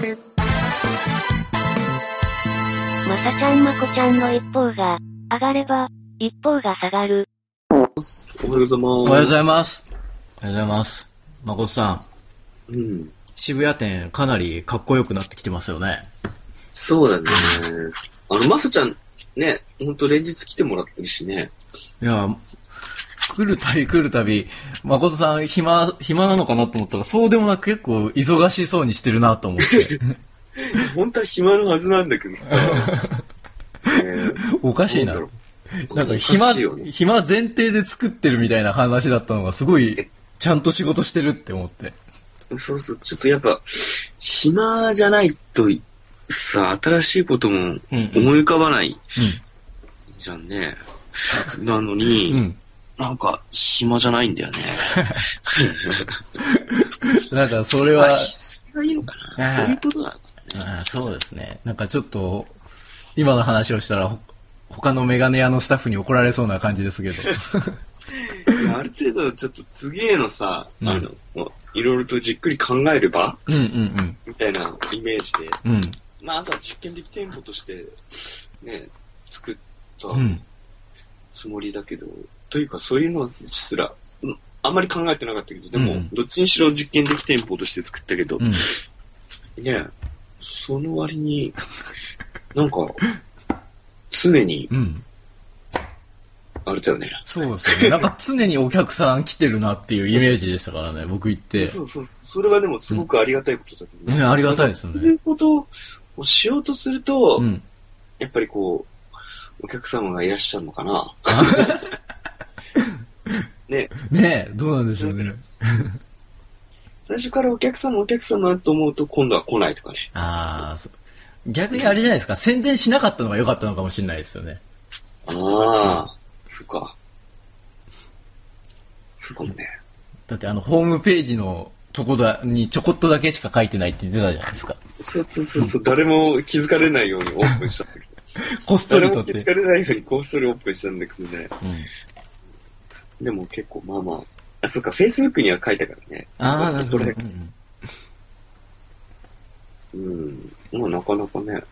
まさちゃんまこちゃんの一方が上がれば、一方が下がる。おはようございます。おはようございます。おはようございます。誠さん、うん。渋谷店かなりかっこよくなってきてますよね。そうだね。あの、まさちゃん、ね、ほんと連日来てもらってるしね。いや、来るたび来るたび、誠さん暇、暇なのかなと思ったら、そうでもなく結構忙しそうにしてるなと思って。本当は暇のはずなんだけどさ。ね おかしいな。なんかお暇ね暇前提で作ってるみたいな話だったのがすごい、ちゃんと仕事してるって思って。そうそう、ちょっとやっぱ、暇じゃないと、さ、新しいこともうんうん思い浮かばないじゃんね。なのに、うん。うん。なんか、暇じゃないんだよね。なんかそれまあは、いいのかな。そういうことなのかああそうですね。なんかちょっと、今の話をしたら、ほ他のメガネ屋のスタッフに怒られそうな感じですけど。ある程度、ちょっと次へのさ、うんあの、いろいろとじっくり考えればうんうんみたいなイメージで、うん。うん。まあ、あとは実験的店舗として、ね、作ったうん。つもりだけど、というかそういうのすら、うんあんまり考えてなかったけど、でも、うんどっちにしろ実験的店舗として作ったけど、うん。ね、その割に、なんか、常に、うん。あれだよね。そうですよね。なんか常にお客さん来てるなっていうイメージでしたからね、僕行って。そうそう、それはでもすごくありがたいことだけどね、ありがたいですよね。そういうことをしようとすると、うん。やっぱりこう、お客様がいらっしゃるのかな。ね、ねえ、どうなんでしょうね。最初からお客様お客様と思うと今度は来ないとかね。ああ、そう逆にあれじゃないですか、宣伝しなかったのが良かったのかもしれないですよね。ああ、そっか。そうかもね。だってあの、ホームページのとこだにちょこっとだけしか書いてないって言ってたじゃないですか。そうそうそうそう、誰も気づかれないようにオープンしたんだけど。こっそ誰りとって。も気づかれないようにこっそりオープンしたんだけどね。うん。でも結構まあまあ。あ、そっか、Facebook には書いたからね。ああ、なるほど。うんうんうん。まあなかなかね。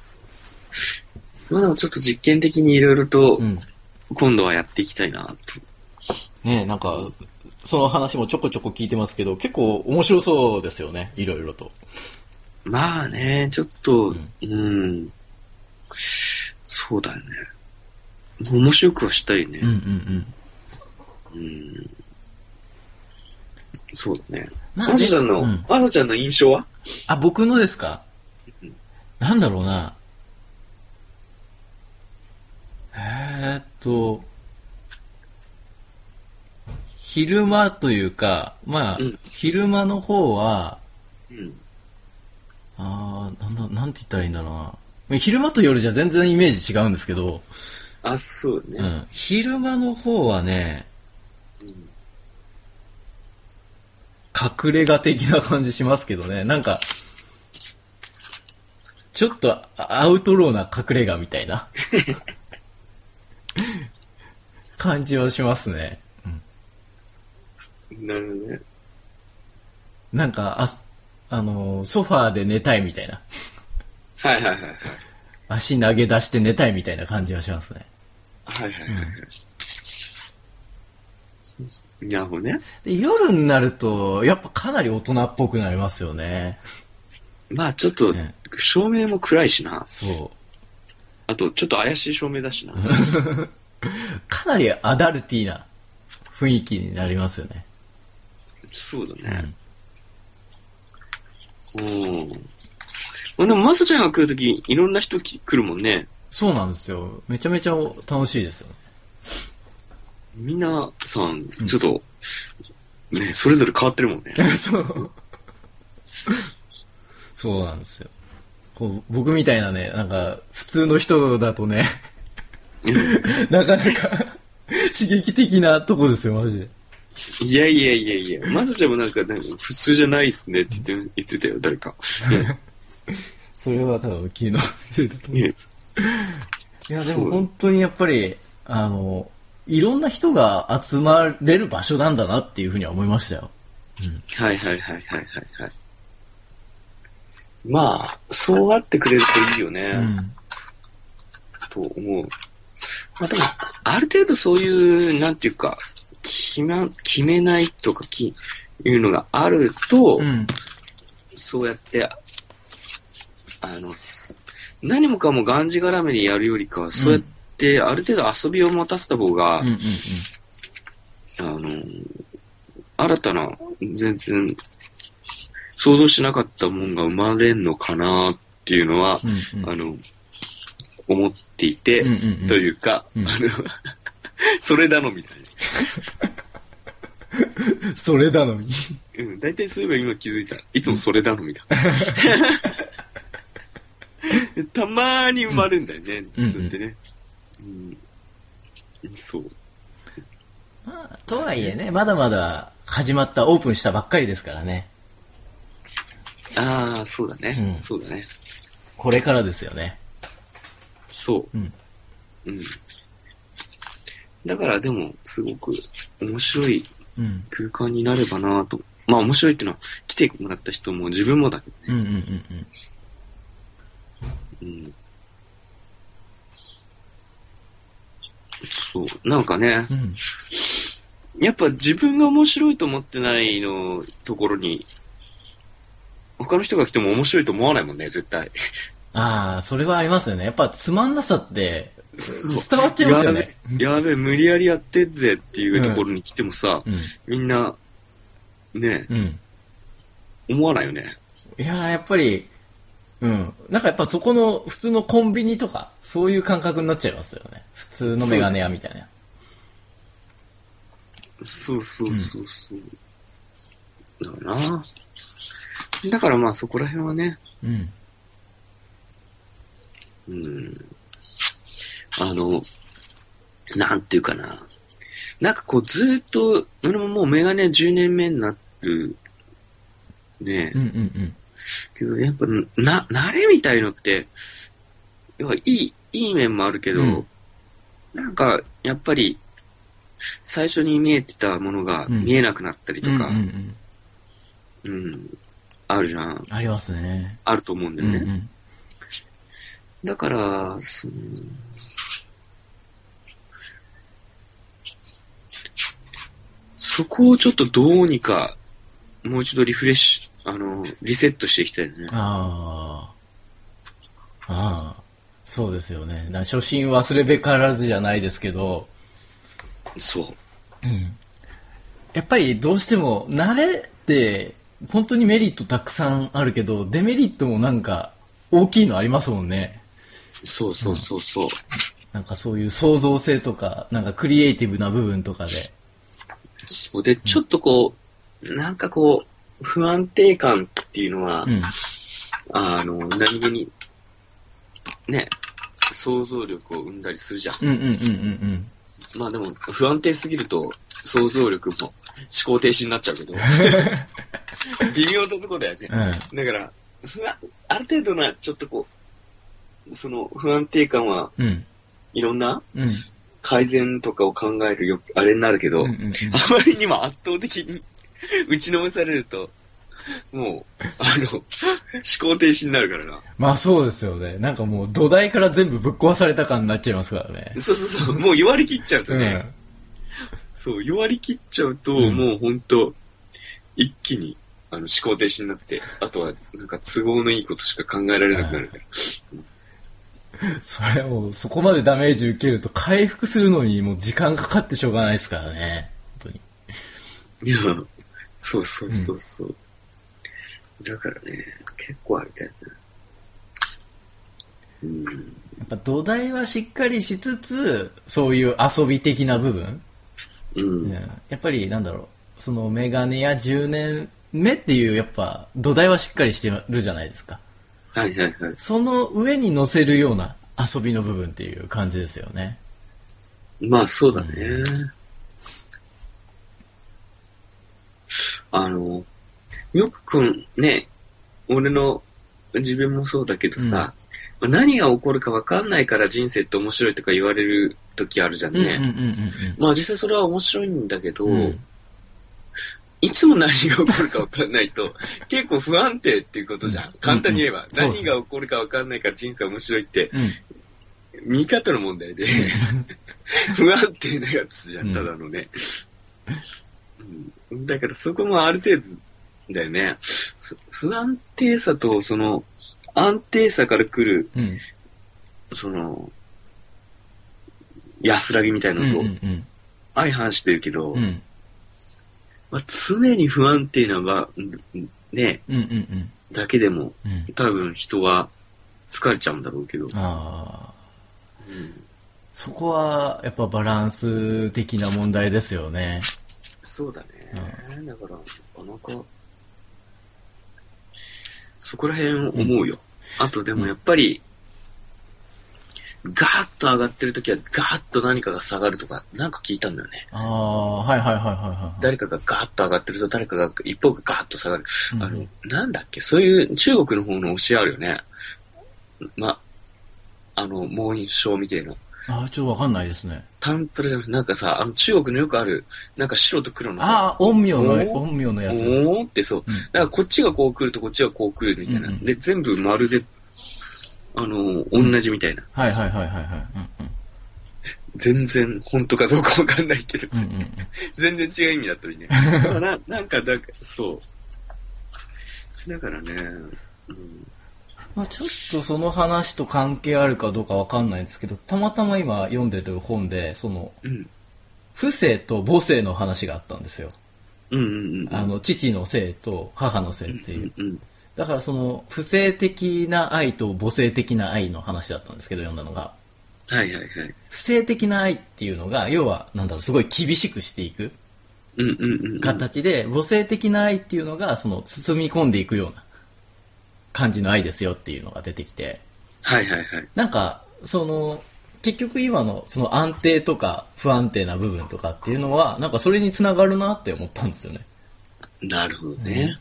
まあでもちょっと実験的にいろいろとうん。今度はやっていきたいなと。ねえ、なんか、その話もちょこちょこ聞いてますけど、結構面白そうですよね、いろいろと。まあね、ちょっと、ううんん。そうだよね。面白くはしたいねうん。うんうん。うん。そうだね。ままさちゃんの、うんまさちゃんの印象は？あ、僕のですか？うんなんだろうな。えーっと、昼間というか、まあ、うん昼間の方は、うん。あーなんだ、なんて言ったらいいんだろうな。昼間と夜じゃ全然イメージ違うんですけど、あ、そうね。うん、昼間の方はね、うん隠れ家的な感じしますけどね。なんか、ちょっとアウトローな隠れ家みたいな 感じはしますね。なるほどね。なんか、あ、あのー、ソファーで寝たいみたいな。はいはいはいはい。足投げ出して寝たいみたいな感じはしますね。はいはいはいはい。なるほどね。で夜になると、やっぱかなり大人っぽくなりますよね。まあちょっとね、照明も暗いしな。そう。あと、ちょっと怪しい照明だしな。かなりアダルティーな雰囲気になりますよね。そうだうねん。うん。まあでも、まさちゃんが来るとき、いろんな人き来るもんね。そうなんですよ。めちゃめちゃ楽しいですよね。皆さん、ちょっと、ね、それぞれ変わってるもんね。そう。そうなんですよ。こう僕みたいなね、なんか、普通の人だとね、なかなか刺激的なとこですよ、マジで。いやいやいやいや、まさちゃんもなんか、なんか普通じゃないっすねって言って言ってたよ、誰か。それは多分昨日だと思う。ねいや、でも本当にやっぱり、あの、いろんな人が集まれる場所なんだなっていうふうには思いましたよ。はいはいはいはいはいはい。まあ、そうあってくれるといいよね。うん。と思う。まあでも、ある程度そういう、なんていうか、決め、決めないとかき、いうのがあると、うん。そうやって、あの、す何もかもがんじがらめにやるよりかは、そうやってある程度遊びを持たせた方が、うんうんあの、新たな、全然、想像しなかったもんが生まれんのかなっていうのは、うん。うんうんあの、思っていて、うんうんうんというか、うんあの、それだのみたい それだのに。な。うん、大体そういえば今気づいた。いつもそれだのみたいな。たまーに生まれるんだよね、うんそうやってね。うん、そう。まあ、とはいえね、まだまだ始まった、オープンしたばっかりですからね。ああ、そうだね、うんそうだね。これからですよね。そう。うん。うん。だからでも、すごく面白いうん。空間になればなと。まあ面白いっていうのは、来てもらった人も自分もだけどね。うんうんうんうん。うん。そう。なんかね、うん。やっぱ自分が面白いと思ってないのところに、他の人が来ても面白いと思わないもんね、絶対。ああ、それはありますよね。やっぱつまんなさって、伝わっちゃいますよね。やべ、やべ、無理やりやってんぜっていうところに来てもさ、うん。みんな、ね、うん。思わないよね。いやーやっぱり、うん。なんかやっぱそこの普通のコンビニとか、そういう感覚になっちゃいますよね。普通のメガネ屋みたいな。そうそうそうそう。だからな。だからまあそこら辺はね、うん。うん。あの、なんていうかな。なんかこうずーっと、俺ももうメガネ10年目になる、ねうんうんうん。けどやっぱな、慣れみたいのって、要はいい、いい面もあるけど、うんなんかやっぱり、最初に見えてたものがうん見えなくなったりとうんうか、んうん。うん、あるじゃん。ありますね。あると思うんだよね。うんうん。だから、その、そこをちょっとどうにか、もう一度リフレッシュ、あの、リセットしていきたいね。ああ。ああ。そうですよね。な初心忘れべからずじゃないですけど、そう。うん。やっぱりどうしても慣れって本当にメリットたくさんあるけど、デメリットもなんか大きいのありますもんね。そうそうそうそう。なんかそういう創造性とか、なんかクリエイティブな部分とかで。そうで、ちょっとこう、なんかこう、不安定感っていうのは、うん。あの、何気に、ね、想像力を生んだりするじゃん。うんうんうんうんまあでも、不安定すぎると、想像力も思考停止になっちゃうけど、微妙なとこだよね。うん。うん。だから、不安、ある程度な、ちょっとこう、その不安定感は、うん。いろんなうん。改善とかを考えるよ、あれになるけど、うんうんうんあまりにも圧倒的に打ちのめされると、もう、あの、思考停止になるからな。まあそうですよね。なんかもう土台から全部ぶっ壊された感になっちゃいますからね。そうそうそう、もう弱り切っちゃうとね、うん。そう、弱り切っちゃうと、うんもう本当一気に、あの、思考停止になって、あとは、なんか都合のいいことしか考えられなくなるから。それもうそこまでダメージ受けると回復するのにもう時間かかってしょうがないですからね。本当に。いや、そうそうそうそう。だからね、結構あれだよね。うん。やっぱ土台はしっかりしつつ、そういう遊び的な部分、ううんん。やっぱりなんだろう、そのメガネや10年目っていうやっぱ土台はしっかりしてるじゃないですか。はいはいはい。その上に乗せるような遊びの部分っていう感じですよね。まあそうだね。あの、よくこのね、俺の自分もそうだけどさ、まあ何が起こるか分かんないから人生って面白いとか言われる時あるじゃんね。うんうんうんうんまあ実際それは面白いんだけど、うん。うんいつも何が起こるか分かんないと、結構不安定っていうことじゃん。簡単に言えば。うんうん何が起こるか分かんないから人生面白いって、うん。見方の問題で、不安定なやつじゃん、うんただのね。うん、だからそこもある程度だよね。ふ不安定さと、その、安定さから来る、うん。その、安らぎみたいうん。なのとうん。相反してるけど、うん。まあ、常に不安定な場、ね。だけでも、うん。多分人は疲れちゃうんだろうけど。ああ。うんそこは、やっぱバランス的な問題ですよね。そうだね。だから、なかなか、そこら辺思うよ。あとでもやっぱり、ガーッと上がってる時はガーッと何かが下がるとか、なんか聞いたんだよね。ああ、はいはいはいはいはい。誰かがガーッと上がってると誰かが一方がガーッと下がる。うんあの、なんだっけ、そういう中国の方の教えあるよね。ま、あの、モーニングショーみたいな。ああ、ちょっとわかんないですね。タントラじゃなくて、なんかさ、あの中国のよくある、なんか白と黒のさ、ああ、陰陽の、陰陽のやつ。おー？ってそう。うんだからこっちがこう来るとこっちがこう来るみたいな。うんうんで、全部まるで、あの、同じみたいな。はいはいはいはいはい。全然本当かどうかわかんないけど、うんうん。うんうんうん。全然違う意味だったりね。だから、なんかだ、そう。だからね、うん、まあ、ちょっとその話と関係あるかどうかわかんないんですけど、たまたま今読んでる本で、その、うん、父性と母性の話があったんですよ。うん、うん、うん。あの、父の性と母の性っていう。うん、うん、だからその、不性的な愛と母性的な愛の話だったんですけど、読んだのが。はいはいはい。不性的な愛っていうのが、要は、なんだろう、すごい厳しくしていくうん、うん、うん。形で、母性的な愛っていうのが、その、包み込んでいくような感じの愛ですよっていうのが出てきて、はいはいはい。なんか、その、結局今のその安定とか不安定な部分とかっていうのは、なんかそれにつながるなって思ったんですよね。なるほどね。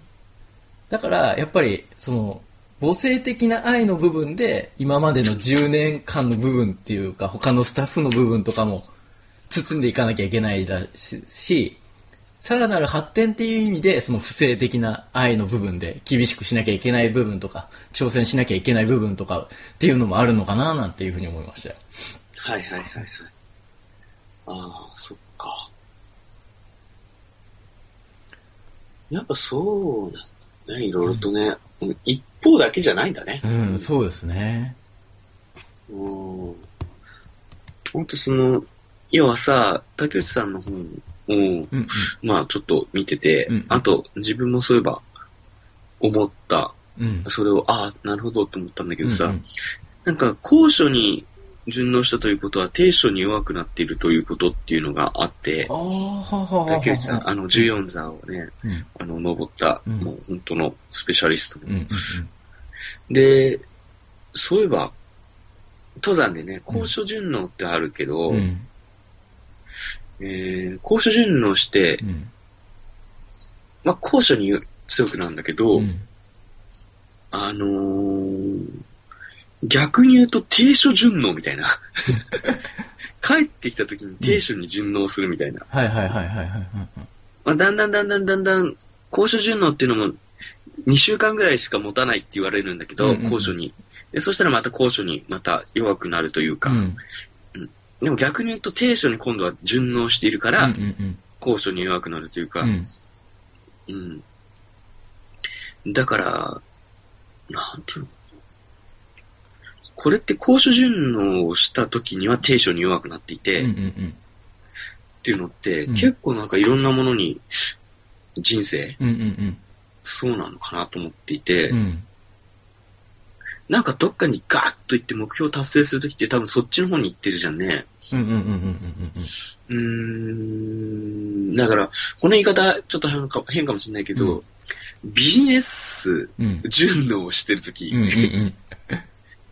だから、やっぱり、その、母性的な愛の部分で、今までの10年間の部分っていうか、他のスタッフの部分とかも、包んでいかなきゃいけないだし、しさらなる発展っていう意味で、その不正的な愛の部分で厳しくしなきゃいけない部分とか、挑戦しなきゃいけない部分とかっていうのもあるのかななんていうふうに思いましたよ。はいはいはいはい。ああ、そっか。やっぱそうなんだね、いろいろとね。うん一方だけじゃないんだね。うん、そうですね。うん。ほんとその、要はさ、竹内さんの本を、うん、うん。まあちょっと見てて、うん。あと自分もそういえば思った、うん。それを、ああ、なるほどって思ったんだけどさ、うんうん。なんか高所に順応したということは低所に弱くなっているということっていうのがあって。竹内さん、あの14座をね、うん、あの、登った、うん。もう本当のスペシャリストのうん、うん、で、そういえば、登山でね、高所順応ってあるけど、うん。うん、えー高所順応してう、ん。まあ、高所に強くなるんだけど、うんあのー逆に言うと低所順応みたいな。帰ってきた時に低所に順応するみたいな。はいはいはいはいはい。まあ、だんだんだんだんだんだん、高所順応っていうのも2週間ぐらいしか持たないって言われるんだけど、うんうんうん高所に。で、そしたらまた高所にまた弱くなるというか、うん。でも逆に言うと低所に今度は順応しているから、高所に弱くなるというか、うん。うん。だから、なんていうの？これって高所順応をした時には低所に弱くなっていて、っんていうのって、うん結構なんかいろんなものに人生、そうなのかなと思っていて、うん。うん。なんかどっかにガーッと行って目標を達成するときって多分そっちの方に行ってるじゃんね。うんうんうんうんうんうーん。だから、この言い方ちょっと変か変かもしれないけど、うビジネスうん。順応をしてるとき、うんうんうん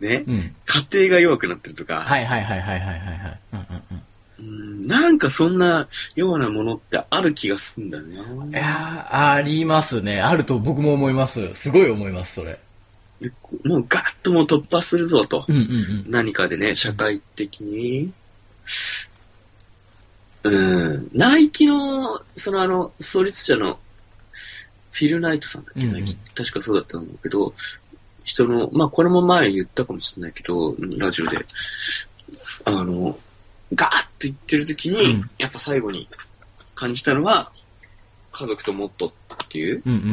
ね、うん。家庭が弱くなってるとか、はいはいはいはいはいはいはい。うんうんうんなんかそんなようなものってある気がすんだよね。いやー、ありますね。あると僕も思います。すごい思います、それ。でもうガッともう突破するぞと。うんうんうん。何かでね、社会的に。うん。ナイキの、そのあの、創立者のフィル・ナイトさんだっけ？な、うんうん確かそうだったと思うけど、人の、まあこれも前言ったかもしれないけど、ラジオで、あの、ガーッと言ってる時に、うんやっぱ最後に感じたのは、家族ともっとっていう、うんうんうん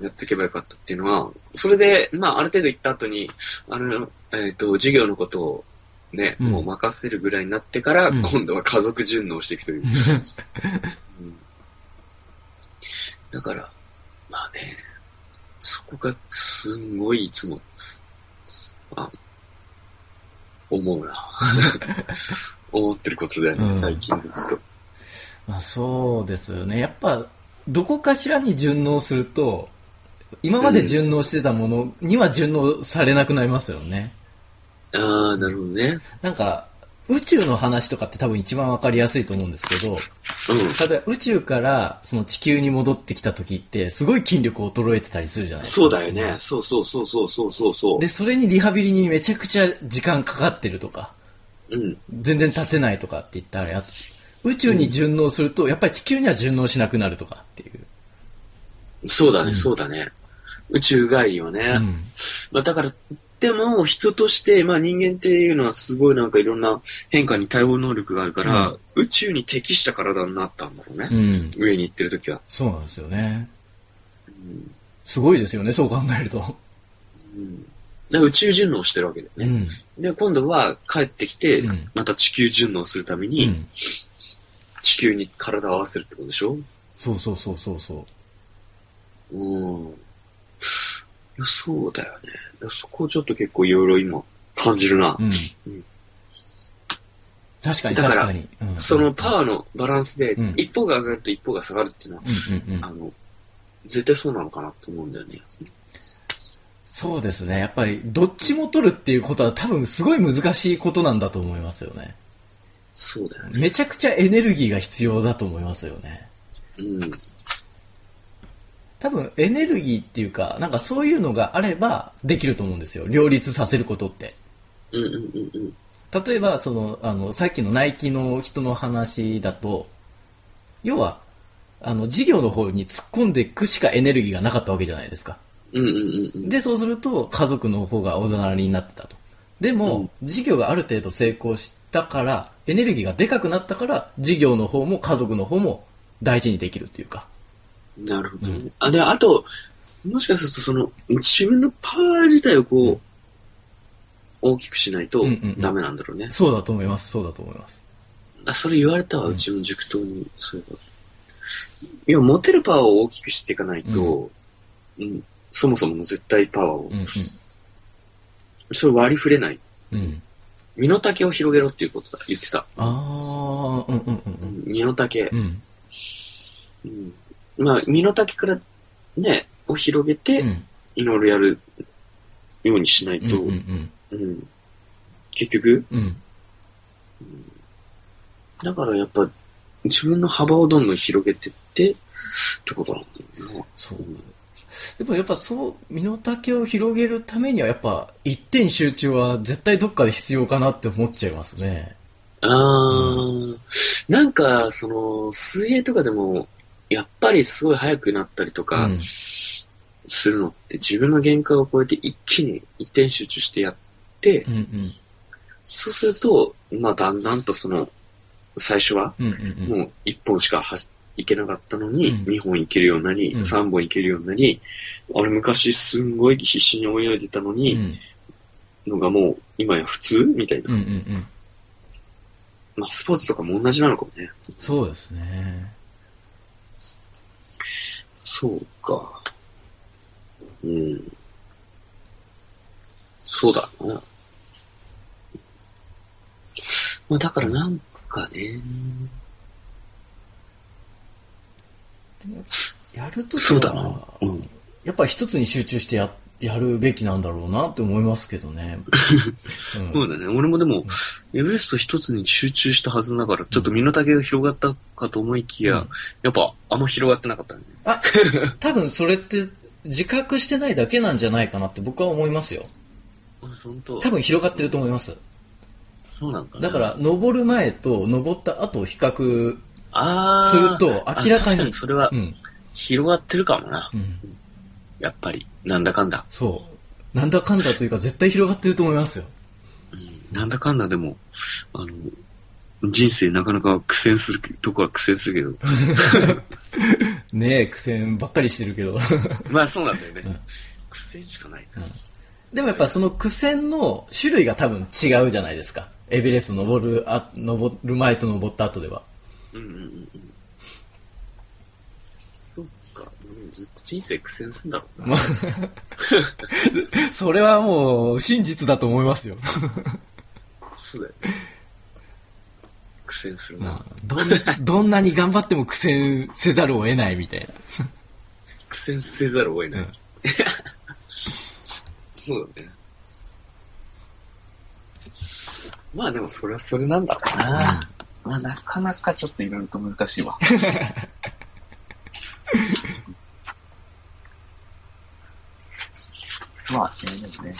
うん。やっていけばよかったっていうのは、それで、まあある程度行った後に、あの、えっ、と、授業のことをね、うんもう任せるぐらいになってから、うん今度は家族順応していくという。うんだから、まあね、そこがすんごいいつも、あ、思うな。思ってることだよね、うん最近ずっと。まあそうですよね。やっぱ、どこかしらに順応すると、今まで順応してたものには順応されなくなりますよね。ああ、なるほどね。なんか、宇宙の話とかって多分一番わかりやすいと思うんですけど、うん。例えば宇宙からその地球に戻ってきた時って、すごい筋力衰えてたりするじゃないですか。そうだよね。そうそうそうそうそうそうそう。で、それにリハビリにめちゃくちゃ時間かかってるとか、うん。全然立てないとかって言ったらや、宇宙に順応すると、やっぱり地球には順応しなくなるとかっていう。そうだね、うんそうだね。宇宙帰りはね。うん。まあだから、でも人として、まあ人間っていうのはすごいなんかいろんな変化に対応能力があるから、うん宇宙に適した体になったんだろうね。うん。上に行ってる時は。そうなんですよね。うん。すごいですよね、そう考えると。うん、で宇宙順応してるわけだよね。うん。で、今度は帰ってきて、うんまた地球順応するために、うん。地球に体を合わせるってことでしょ？そうそうそうそうそう。うん。いやそうだよね。そこをちょっと結構いろいろ今感じるな。うんうん。確かにだから確かに。うんそのパワーのバランスでうん、一方が上がると一方が下がるっていうのは、うんうんうんあの、絶対そうなのかなと思うんだよね。そうですね。やっぱり、どっちも取るっていうことは多分すごい難しいことなんだと思いますよね。そうだよね。めちゃくちゃエネルギーが必要だと思いますよね。うん。多分エネルギーっていうか、なんかそういうのがあればできると思うんですよ。両立させることって。うんうんうんうん。例えば、その、あの、さっきのナイキの人の話だと、要は、あの、事業の方に突っ込んでいくしかエネルギーがなかったわけじゃないですか。うんうんうんうん。で、そうすると家族の方がおざなりになってたと。でも、事業がある程度成功したから、エネルギーがでかくなったから、事業の方も家族の方も大事にできるっていうか。なるほどね。うんあ、で、あと、もしかするとその、自分のパワー自体をこう、うん大きくしないとうんうんうんダメなんだろうね。そうだと思います。そうだと思います。あ、それ言われたわ、ううんちの塾頭に。そういえば。いや、持てるパワーを大きくしていかないと、うん、そもそもの絶対パワーを、うんそれ割り振れない。うん。うん。身の丈を広げろっていうことだ、言ってた。あー、うんうんうん身の丈。うん。うん。うん。まあ、身の丈からね、を広げて、うん。いろいろやるようにしないうんと、うんうん結局、うん。うん。だからやっぱ、自分の幅をどんどん広げてって、ってことなんだよな。そう。でもやっぱそう、身の丈を広げるためにはやっぱ一点集中は絶対どっかで必要かなって思っちゃいますね。あー、なんか、その、水泳とかでも、やっぱりすごい速くなったりとうかん。するのって、自分の限界を超えて一気に一点集中してやって、うんうん。そうすると、まあだんだんとその、最初は、うんうんうん。もう一本しかは行けなかったのに、うん二本行けるようになり、うん三本行けるようになり、俺昔すんごい必死に泳いでたのうに、んのがもう今や普通みたいな。うんうんうん。まあスポーツとかも同じなのかもね。そうですね。そうか。うん。そうだな。まあだからなんかね、やるときそうだなは、うんやっぱ一つに集中してややるべきなんだろうなって思いますけどね。うんそうだね。俺もでも、エベレスト一つに集中したはずだから、ちょっと身の丈が広がったかと思いきや、うんやっぱあんま広がってなかったね。あ、多分それって自覚してないだけなんじゃないかなって僕は思いますよ。あ、本当？多分広がってると思います。そうなんかなだから、登る前と登った後を比較、すると明らかにそれはうん。広がってるかもな。うん。やっぱり。なんだかんだ。そう。なんだかんだというか絶対広がってると思いますよ。うんなんだかんだでも、あの、人生なかなか苦戦するとこは苦戦するけど。ねえ、苦戦ばっかりしてるけど。まあそうなんだよね。うん苦戦しかない。でもやっぱその苦戦の種類が多分違うじゃないですか。エベレスト登る、あ、登る前と登った後では。うんうんうんうん。そっか。うんずっと人生苦戦するんだろうな。まあそれはもう真実だと思いますよ。そうだよね。苦戦するな。どん、どんなに頑張っても苦戦せざるを得ないみたいな。苦戦せざるを得ない。うん そうだね。まあでもそれはそれなんだろうな。まあなかなかちょっといろいろと難しいわ。まあね、でもね。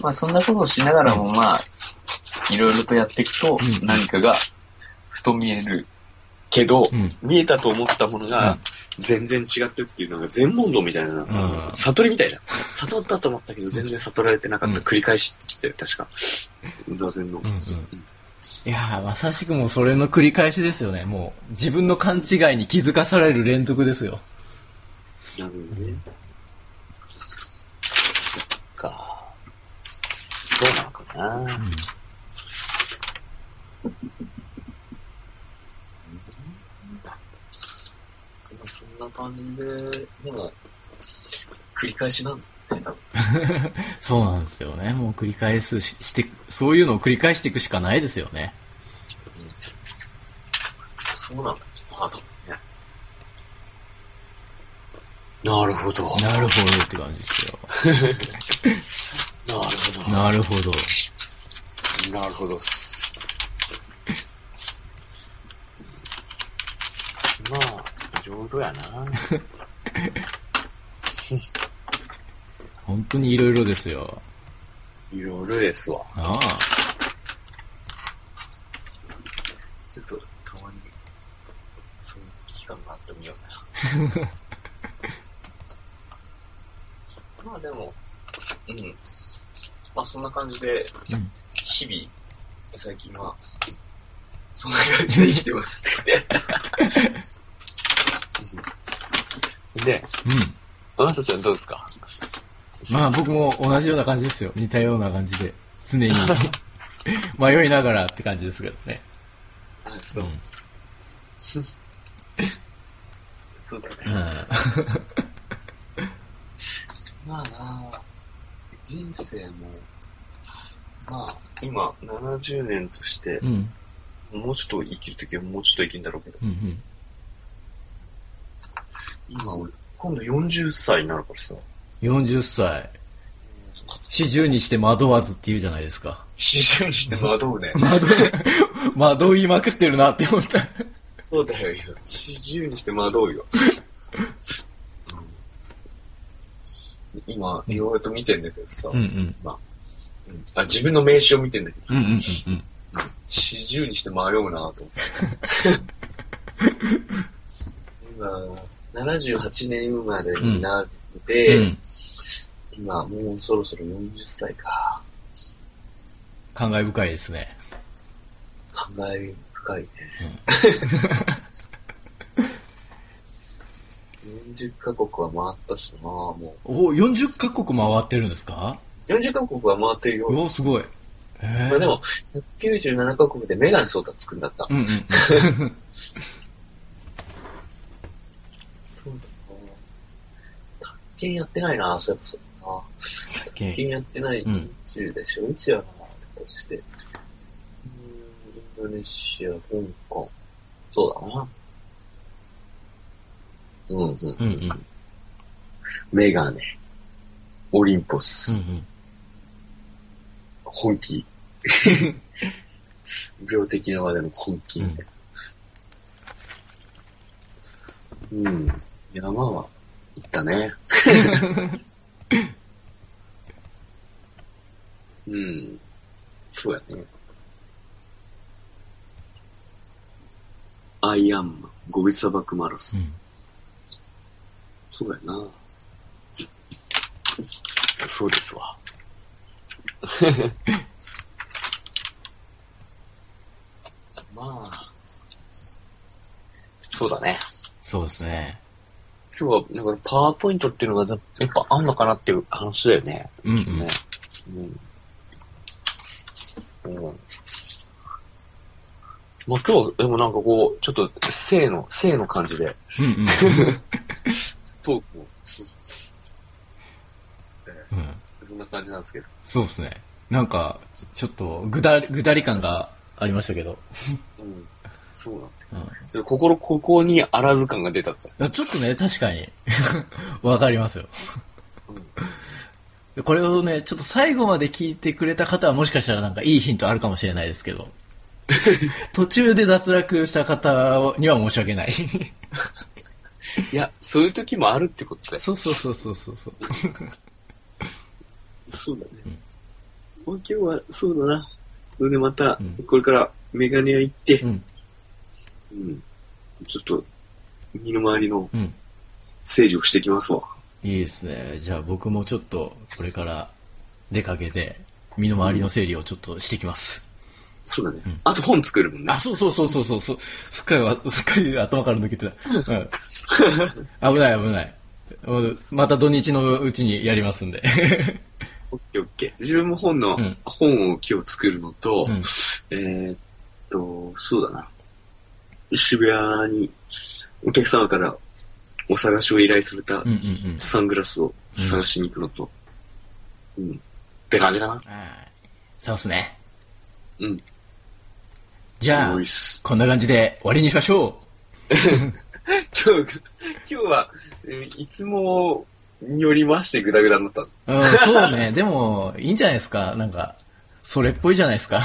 まあそんなことをしながらもまあ、いろいろとやっていくとうん何かがふと見えるけど、うん。見えたと思ったものうんが全然違ってっていうのが全問答みたいな、ん悟りみたいな。悟ったと思ったけど全然悟られてなかった。うん繰り返しって言ってる、確か。座禅の。うんうん。いやー、まさしくもうそれの繰り返しですよね。もう、自分の勘違いに気づかされる連続ですよ。なるほどね。そっか。どうなのかな。まあそんな感じで、もう、繰り返しなんだよな。そうなんですよね。もう繰り返すしして、そういうのを繰り返していくしかないですよね。そうなんだ。あとね。なるほど。なるほどって感じですよ。なるほど。なるほど。なるほどっす。まあ、いろいろやな。本当にいろいろですよ。いろいろですわ。ああ。ちょっと、たまに、そういう期間があってみようかな。まあでも、うん。まあそんな感じで、うん。日々、最近は、そんな感じで生きてますって。で、うん。あなたちゃんどうですか？まあ僕も同じような感じですよ。似たような感じで。常に 迷いながらって感じですけどね。あう。そうんそうだね。うん。まあなあ人生も、まあ、今、70年としてう、ん。もうちょっと生きるときはもうちょっと生きるんだろうけど、うん。うん。今俺、今度40歳になるからさ、40歳。四十にして惑わずって言うじゃないですか。40にして惑うね。惑、惑いまくってるなって思った。そうだよ、40にして惑うよ。うん今、いろいろと見てんだけどさ、うんうん。うんあ自分の名刺を見てんだけどさ、うんうんうん40にして迷うなと思って。今、78年生まれになっうん。て、うん。今もうそろそろ40歳か。感慨深いですね。感慨深いね。40カ国は回ったしなもお、40カ国回ってるんですか？う。40カ国は回ってるよ。お、すごい。まあでも、197カ国でメガネソータつくんだった。うんうんうん。そうだな卓球やってないなそういえばそうだな。卓球やってないうん宇宙でしょ、宇宙やなとして。インドネシア、香港。そうだな。うんうん。うんうん。メガネ。オリンポうス。んうん。本気。病的なまでの本気みたいな。うん。山は行ったね。うん。そうやね。アイアンマン、ゴビ砂漠マラソン。そうだよな。そうですわ。まあ、そうだね。そうですね。今日は、だからパワーポイントっていうのがざやっぱあんのかなっていう話だよね。うんうんね。うん。うん。まあ今日は、でもなんかこう、ちょっと、性の、性の感じで、うんうん。トークを、うんそんな感じなんですけど。そうですね。なんか、ちょっと、ぐだり、ぐだり感がありましたけど。うん。そうなんだ。うん心、ここにあらず感が出たって。ちょっとね、確かに、わかりますよ。でこれをね、ちょっと最後まで聞いてくれた方はもしかしたらなんかいいヒントあるかもしれないですけど、途中で脱落した方には申し訳ない。いや、そういう時もあるってことだよ。そうそうそうそうそうそう。そうだね。もう今日は、そうだな。それでまたうん、これからメガネ屋行って、うん、うん。ちょっと、身の回りのうん。整理をしてきますわ。いいですね。じゃあ僕もちょっと、これから出かけて、身の回りの整理をちょっとしてきます。そうだね。うんあと本作るもんね。あ、そうそうそうそうそうそう。すっかりわ、すっかり頭から抜けてた。うん。危ない危ない。うんまた土日のうちにやりますんで。オッケーオッケー。自分も本の、うん本を今日作るのと、うんえーっと、そうだな。渋谷にお客様からお探しを依頼されたうんうんうん。サングラスを探しに行くのと、うん。って感じかな。はいそうっすね。うん。じゃあ。こんな感じで終わりにしましょ 今日、今日は、えーいつもによりましてグダグダになった。うん、そうね。でも、いいんじゃないですか。なんか、それっぽいじゃないですか。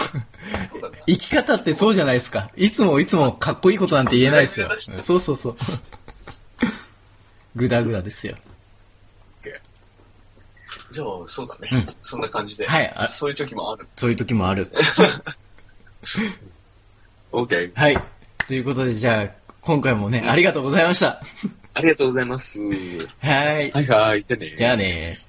生き方ってそうじゃないですか。いつもいつもかっこいいことなんて言えないですよ。そうそうそう。ぐだぐだですよ。じゃあ、そうだね。うんそんな感じで。はいあそういう時もある。そういう時もある。OK。はい。ということで、じゃあ、今回もね、ありがとうございました。ありがとうございます。はい。はいはい、じゃあね。じゃあね